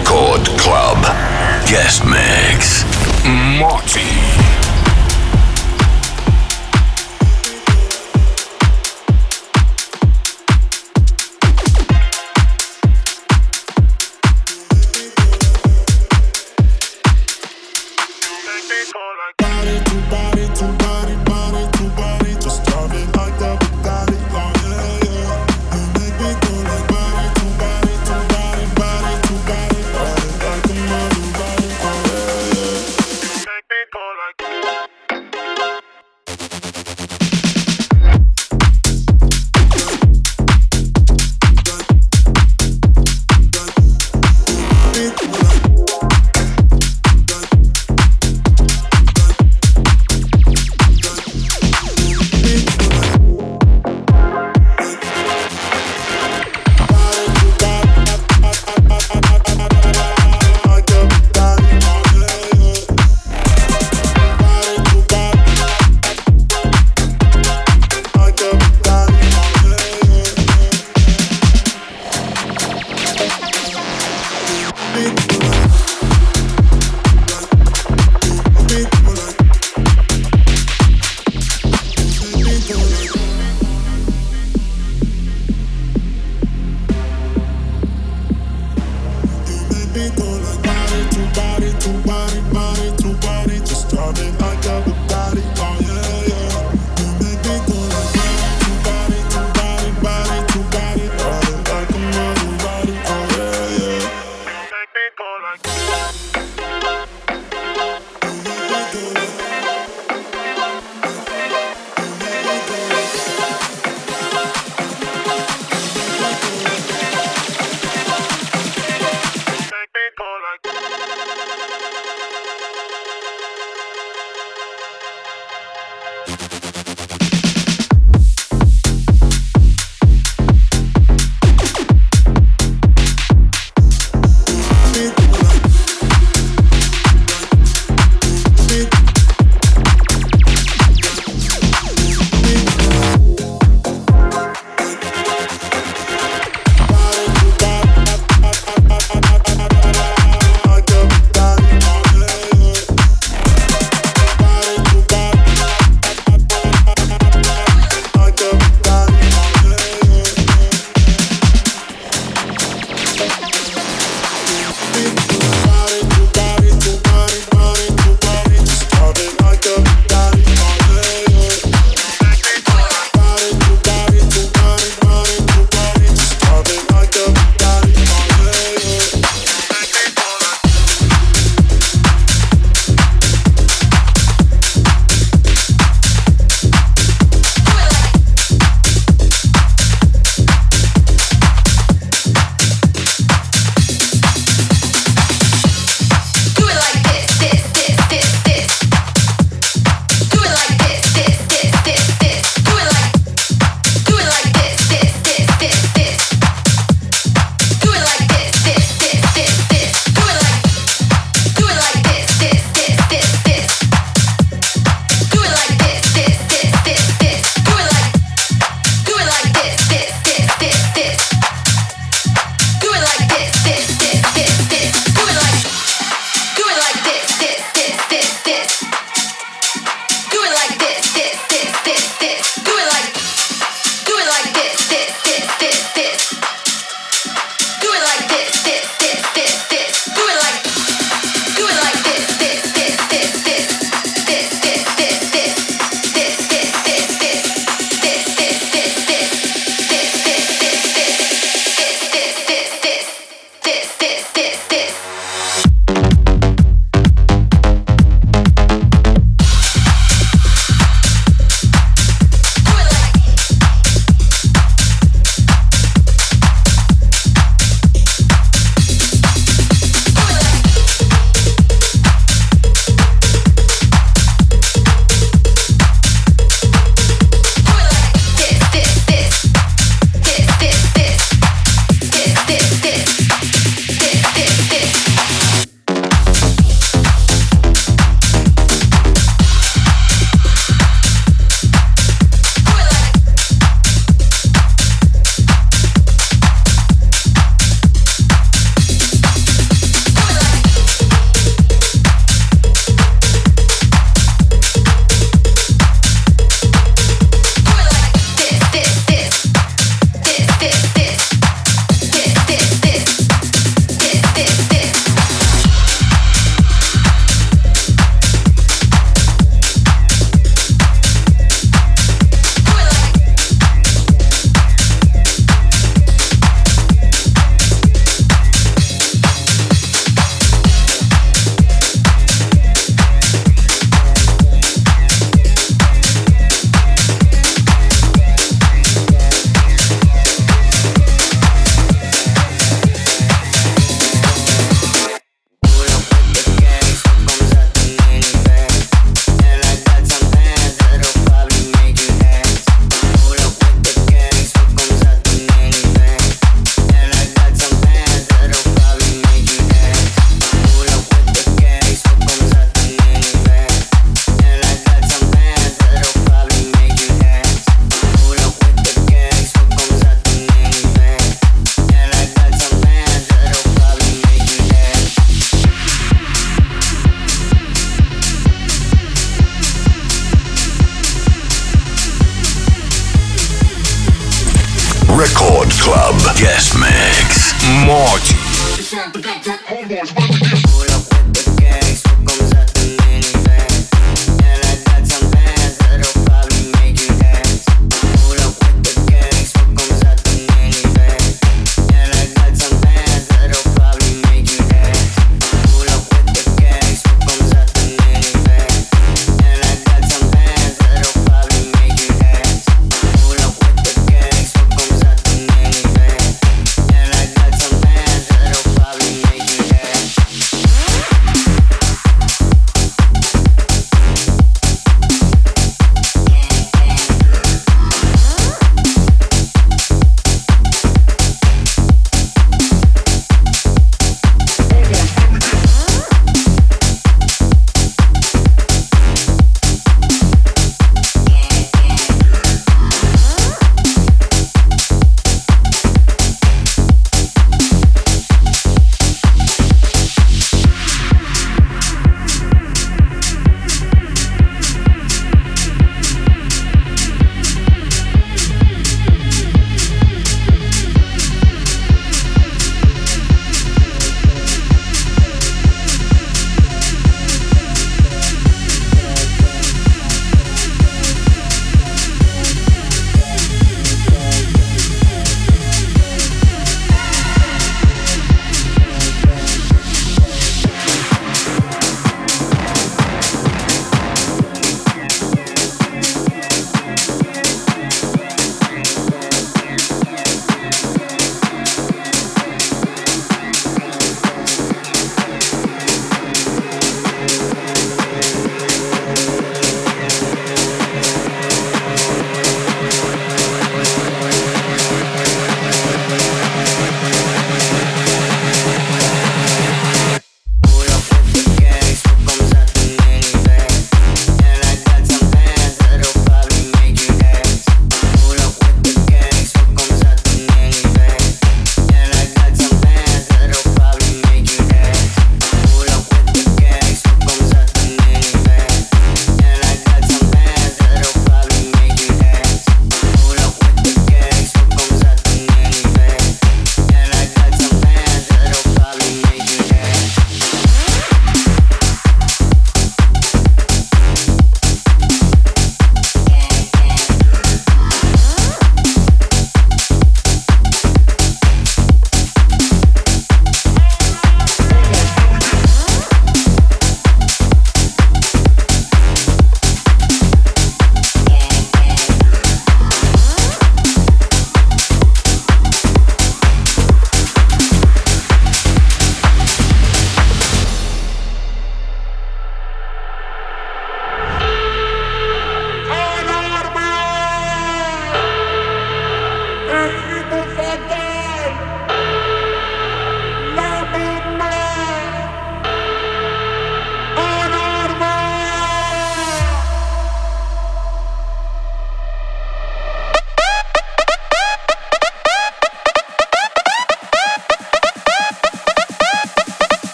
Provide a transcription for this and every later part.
Record Club. Guest Mix. MOTi.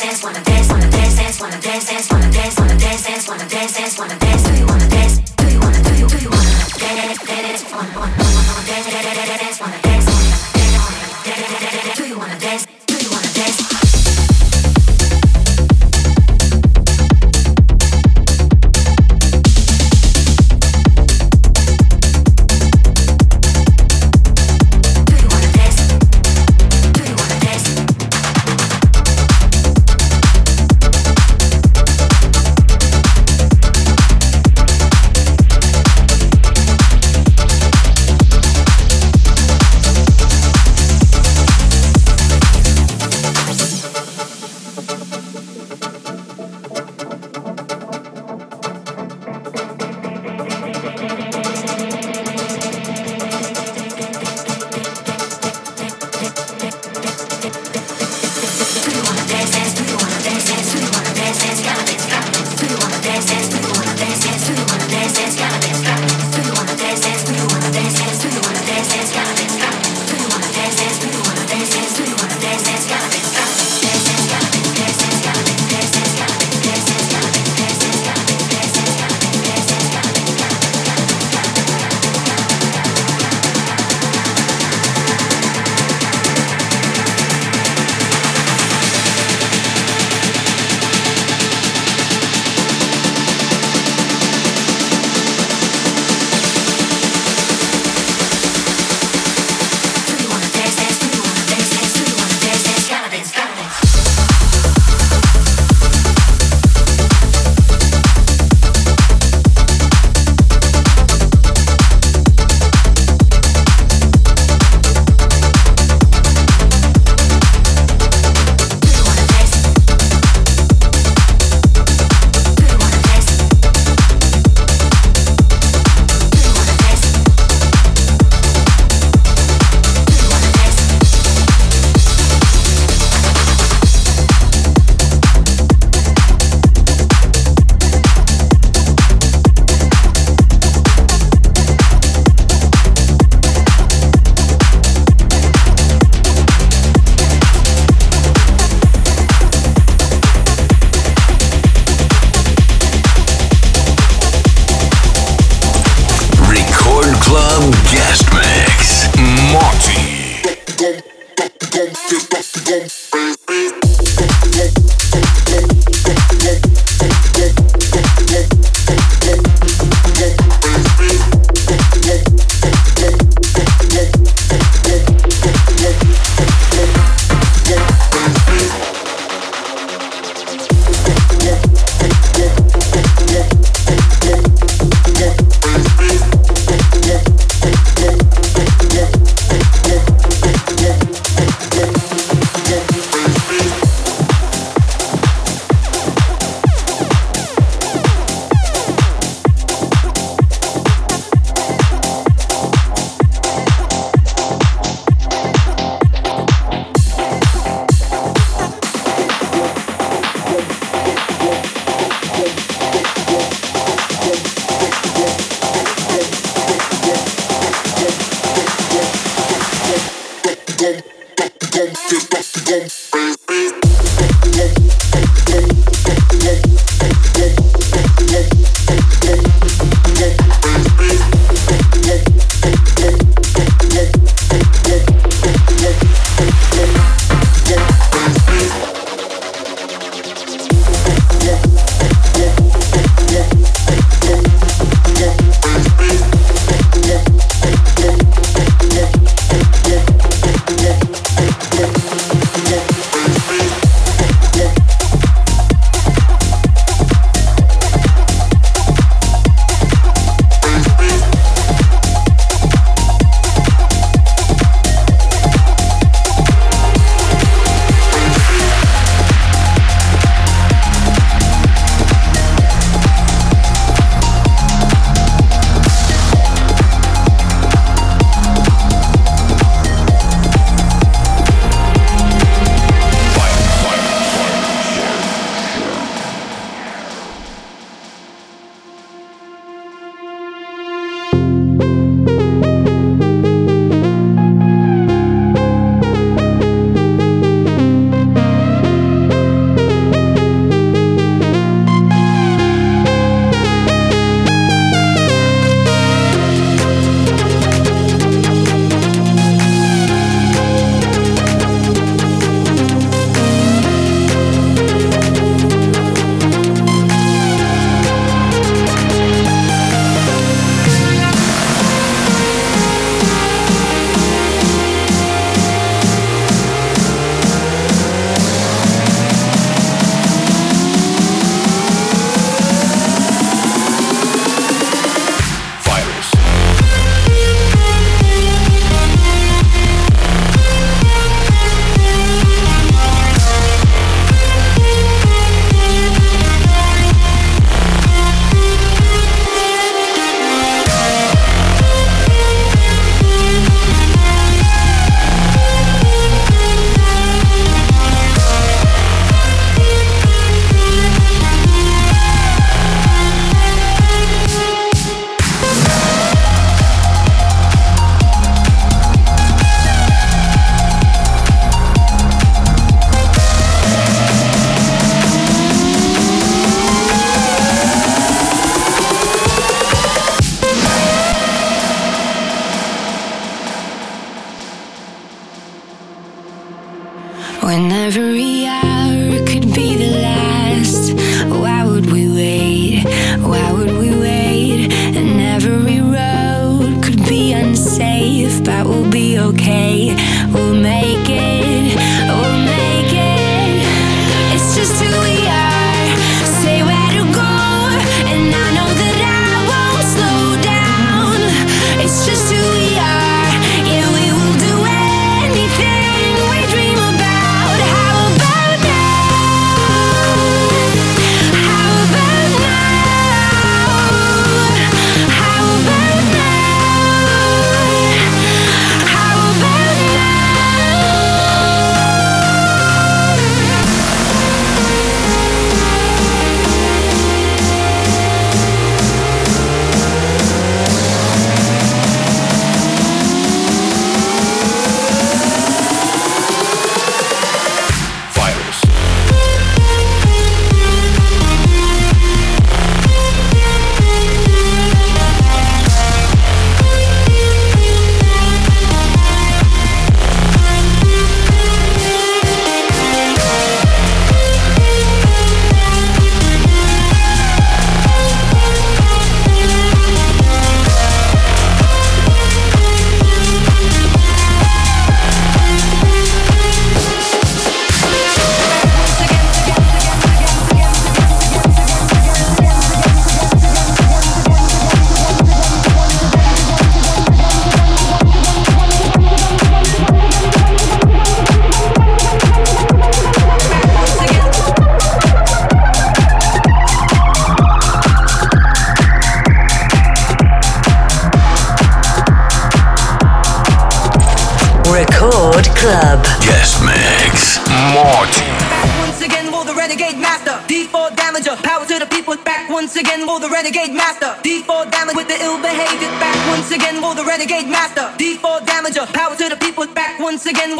dance, wanna dance.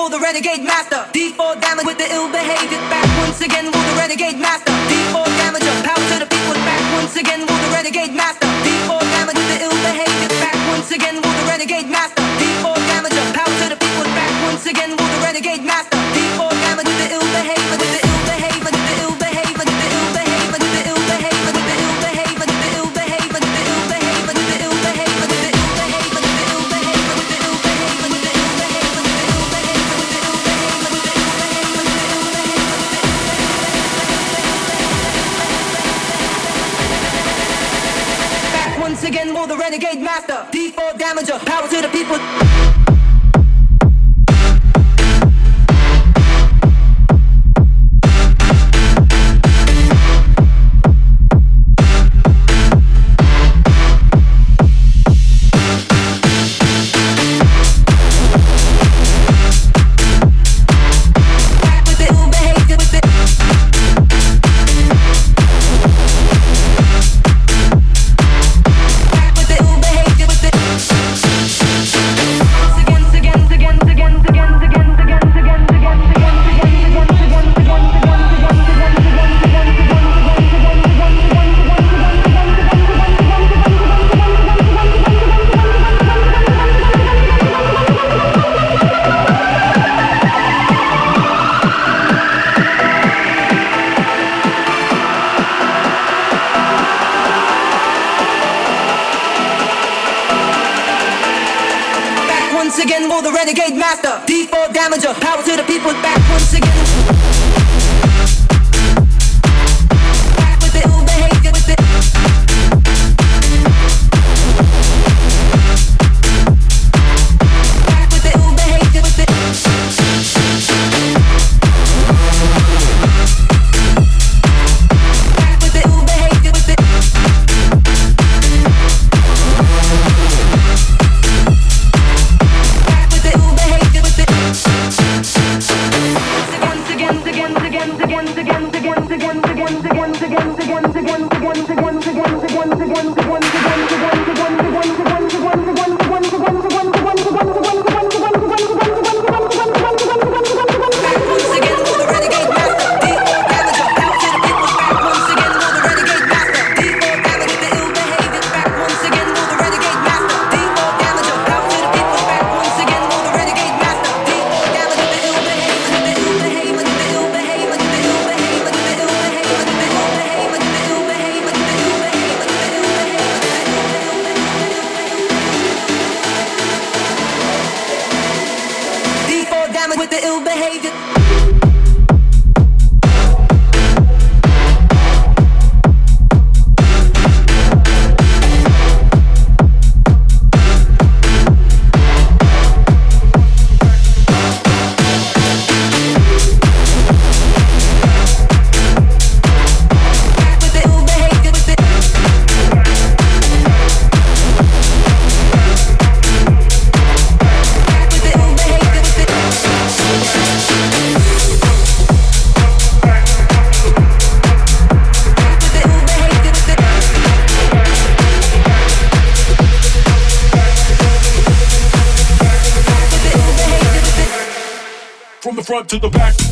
will the renegade master. D4 damage with the ill behavior. Back once again will the renegade master. D4 damage of power to the people. Back once again will the renegade master. D4 damage with the ill behavior. Back once again will the renegade master. D4 damage of power to the people. Back once again will the renegade master. damage power to the people. D4 damage, power to the people back once again. front to the back.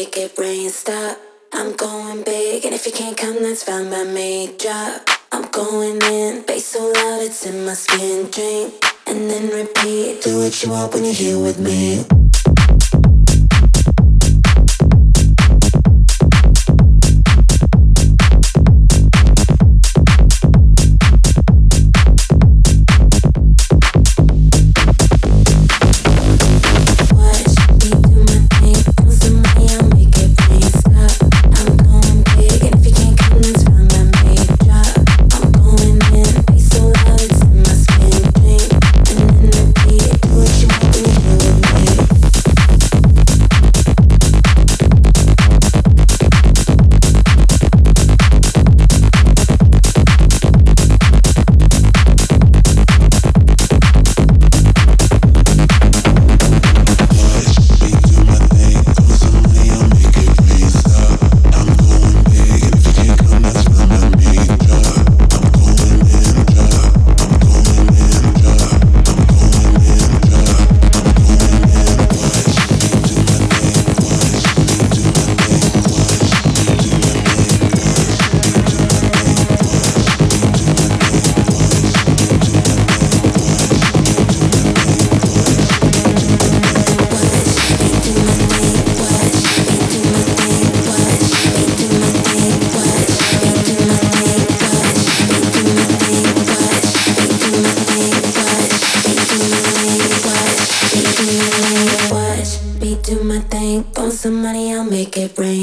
make it rain stop. I'm going big, and if you can't come, that's fine by me. Drop. I'm going in, bass so loud it's in my skin. Drink and then repeat. Do what you want when you're here with me.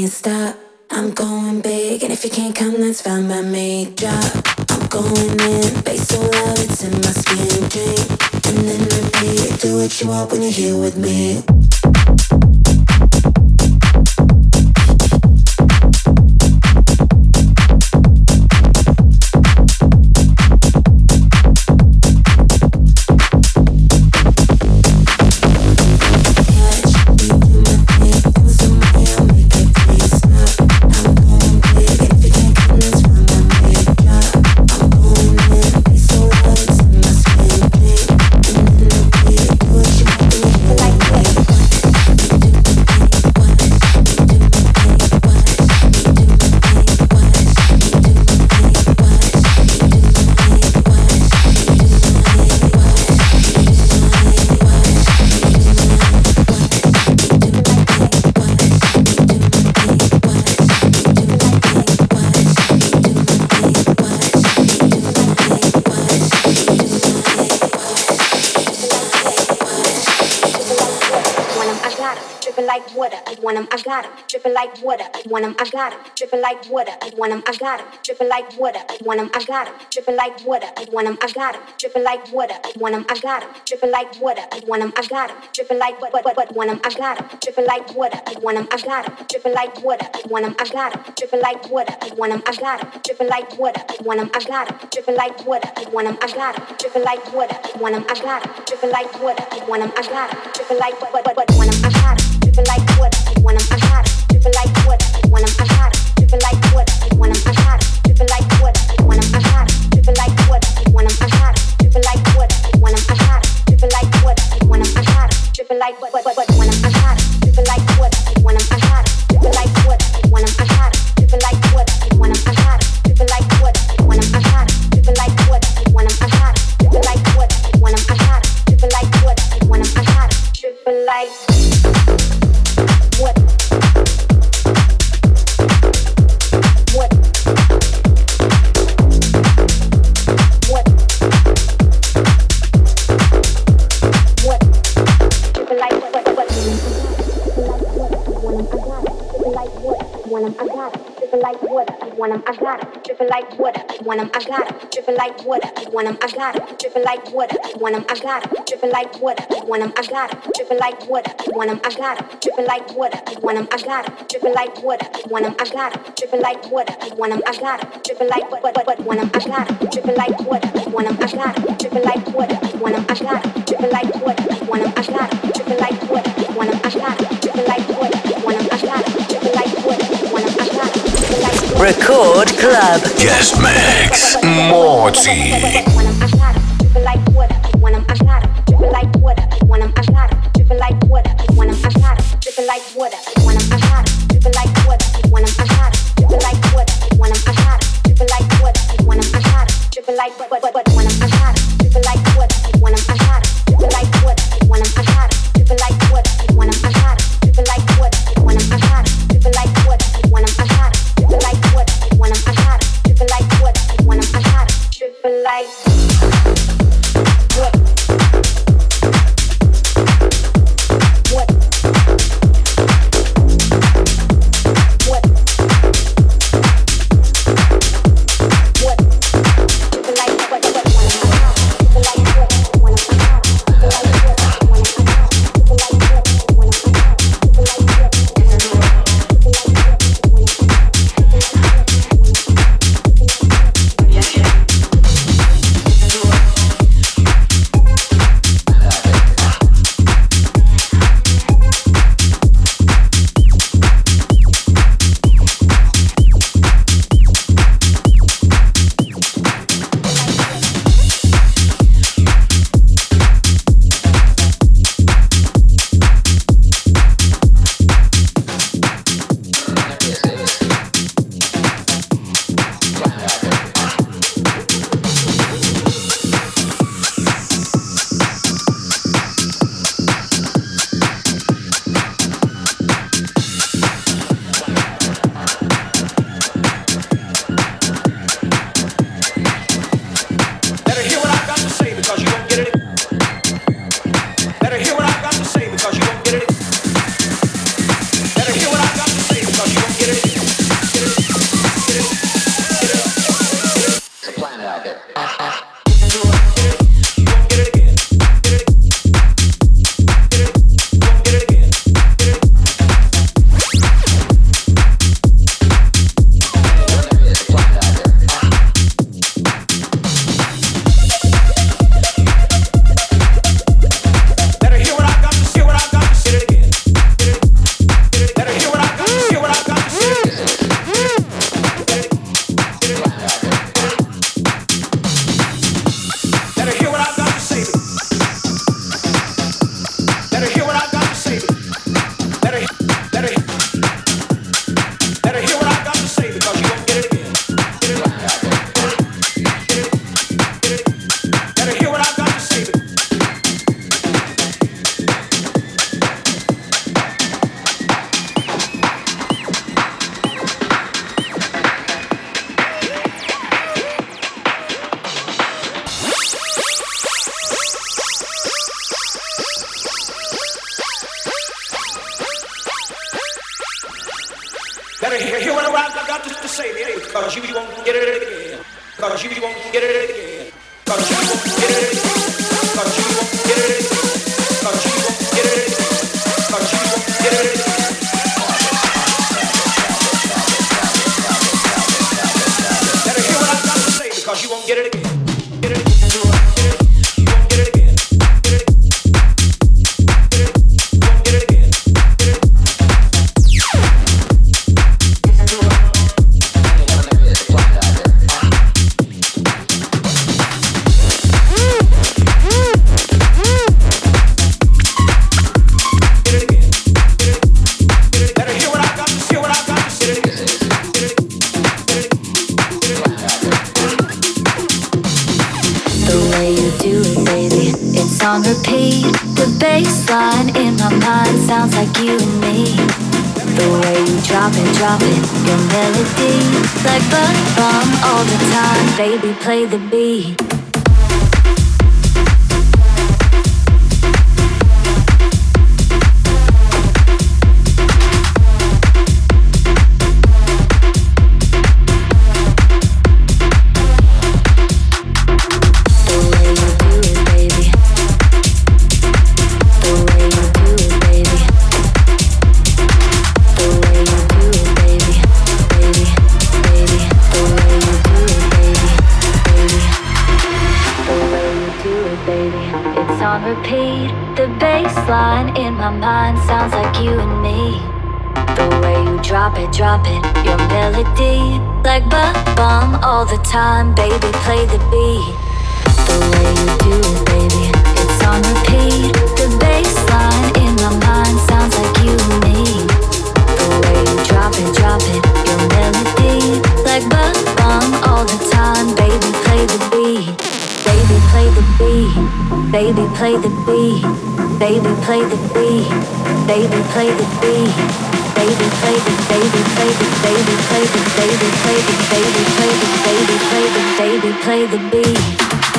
can't stop, I'm going big. And if you can't come, that's fine by me. Drop, I'm going in. Bass so loud, it's in my skin. Drink, and then repeat. Do what you want when you're here with me. Like water, I want 'em, I got 'em. Dripping like water, I want 'em, I got 'em. Dripping like water, I want 'em, I got 'em. Dripping like water, I want 'em, I got 'em. Dripping like water, I want 'em, I got 'em. Dripping like water, I want 'em, I got 'em. Dripping like what what want 'em, I got. Dripping like water, I want 'em, I got 'em. Dripping like water, I want 'em, I got 'em. Dripping like water, I want 'em, I got 'em. Dripping like water, I want 'em, I got 'em. Dripping like water, I want 'em, I got 'em. Dripping like water, I want 'em, I got 'em. Dripping like water, I want 'em, I got 'em. Dripping like what what want 'em, I got. Dripping like water, I want I got. Dripping like what want 'em, I got 'em. Dripping like water, want 'em, I got 'em. Dripping like water, want 'em, I got 'em. Dripping like water, want 'em, I got 'em. Dripping like water, want 'em, I got 'em. Dripping like water, want 'em, I got 'em. Dripping like water, want 'em, I got 'em. Dripping like water, want 'em, I got 'em. Dripping like water, want 'em, I got 'em. Dripping like what what what want 'em, I got 'em. Dripping like water, want 'em, I got 'em. Dripping like water, want 'em, I got 'em. Dripping like water, want 'em, I got 'em. Dripping like water, Record Club. Guest Mix. MOTi. Like play the beat.